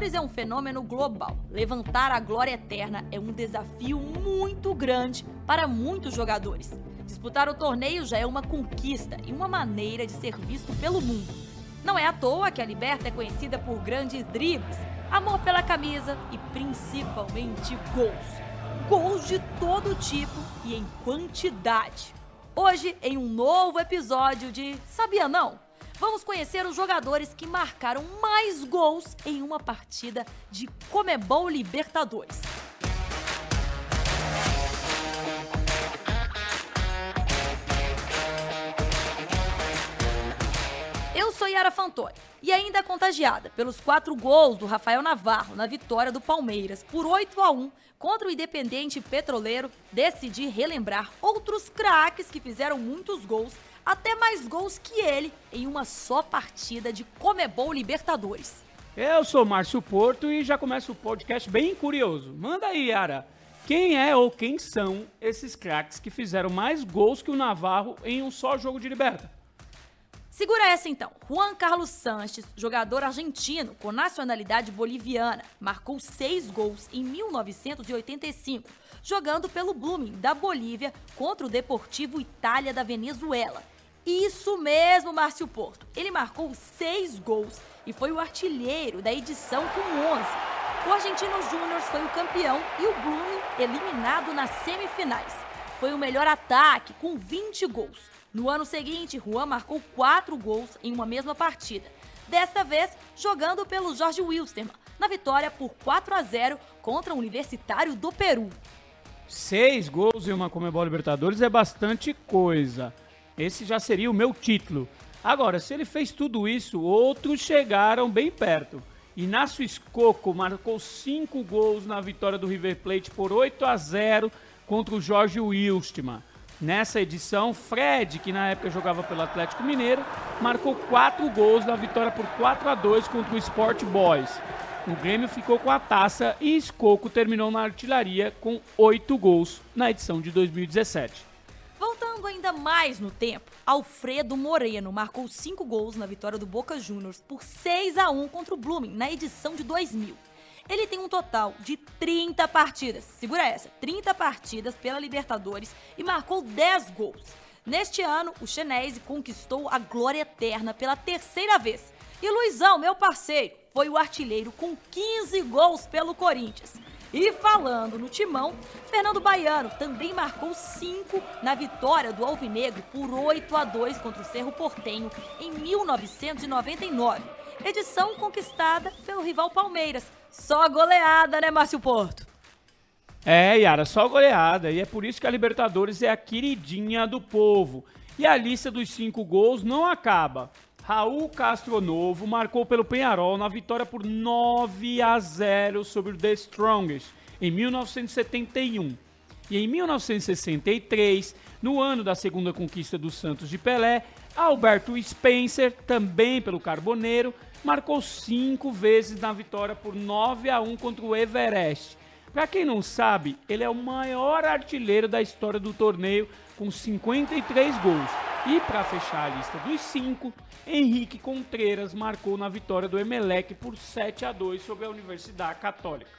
Libertadores é um fenômeno global. Levantar a glória eterna é um desafio muito grande para muitos jogadores. Disputar o torneio já é uma conquista e uma maneira de ser visto pelo mundo. Não é à toa que a Liberta é conhecida por grandes dribles, amor pela camisa e principalmente gols. Gols de todo tipo e em quantidade. Hoje, em um novo episódio de Sabia Não? Vamos conhecer os jogadores que marcaram mais gols em uma partida de Comebol Libertadores. Eu sou Yara Fantoni e ainda contagiada pelos quatro gols do Rafael Navarro na vitória do Palmeiras por 8 a 1 contra o Independente Petroleiro, decidi relembrar outros craques que fizeram muitos gols, até mais gols que ele, em uma só partida de Comebol Libertadores. Eu sou Márcio Porto e já começa o podcast bem curioso. Manda aí, Yara. Quem é ou quem são esses craques que fizeram mais gols que o Navarro em um só jogo de Liberta? Segura essa então. Juan Carlos Sanches, jogador argentino com nacionalidade boliviana, marcou seis gols em 1985, jogando pelo Blooming da Bolívia contra o Deportivo Itália da Venezuela. Isso mesmo, Márcio Porto. Ele marcou seis gols e foi o artilheiro da edição com 11. O Argentinos Júnior foi o campeão e o Blooming eliminado nas semifinais. Foi o melhor ataque com 20 gols. No ano seguinte, Juan marcou quatro gols em uma mesma partida. Desta vez, jogando pelo Jorge Wilstermann, na vitória por 4 a 0 contra o Universitário do Peru. Seis gols em uma Comebol Libertadores é bastante coisa. Esse já seria o meu título. Agora, se ele fez tudo isso, outros chegaram bem perto. Inácio Escoco marcou cinco gols na vitória do River Plate por 8 a 0 contra o Jorge Wilstermann. Nessa edição, Fred, que na época jogava pelo Atlético Mineiro, marcou quatro gols na vitória por 4 a 2 contra o Sport Boys. O Grêmio ficou com a taça e Escoco terminou na artilharia com oito gols na edição de 2017. Voltando ainda mais no tempo, Alfredo Moreno marcou cinco gols na vitória do Boca Juniors por 6 a 1 contra o Blooming na edição de 2000. Ele tem um total de 30 partidas, segura essa, 30 partidas pela Libertadores e marcou 10 gols. Neste ano, o Chenese conquistou a glória eterna pela terceira vez. E Luizão, meu parceiro, foi o artilheiro com 15 gols pelo Corinthians. E falando no timão, Fernando Baiano também marcou 5 na vitória do Alvinegro por 8 a 2 contra o Cerro Portenho em 1999. Edição conquistada pelo rival Palmeiras, só goleada, né, Márcio Porto? É, Yara, só goleada. E é por isso que a Libertadores é a queridinha do povo. E a lista dos cinco gols não acaba. Raul Castro Novo marcou pelo Penharol na vitória por 9 a 0 sobre o The Strongest em 1971. E em 1963, no ano da segunda conquista do Santos de Pelé, Alberto Spencer, também pelo Carboneiro, marcou cinco vezes na vitória por 9 a 1 contra o Everest. Para quem não sabe, ele é o maior artilheiro da história do torneio com 53 gols. E para fechar a lista dos cinco, Henrique Contreras marcou na vitória do Emelec por 7 a 2 sobre a Universidade Católica.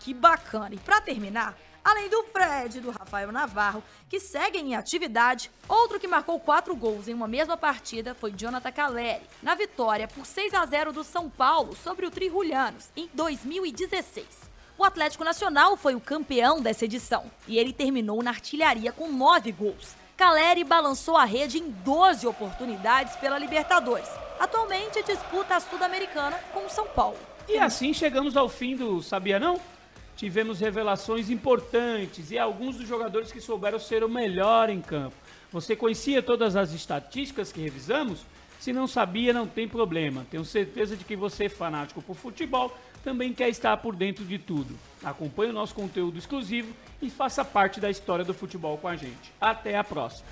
Que bacana! E para terminar, além do Fred e do Rafael Navarro, que seguem em atividade, outro que marcou quatro gols em uma mesma partida foi Jonathan Caleri, na vitória por 6 a 0 do São Paulo sobre o Trihulhanos em 2016. O Atlético Nacional foi o campeão dessa edição e ele terminou na artilharia com nove gols. Caleri balançou a rede em 12 oportunidades pela Libertadores. Atualmente disputa a Sul-Americana com o São Paulo. E assim chegamos ao fim do Sabia Não? tivemos revelações importantes e alguns dos jogadores que souberam ser o melhor em campo. Você conhecia todas as estatísticas que revisamos? Se não sabia, não tem problema. Tenho certeza de que você, fanático por futebol, também quer estar por dentro de tudo. Acompanhe o nosso conteúdo exclusivo e faça parte da história do futebol com a gente. Até a próxima!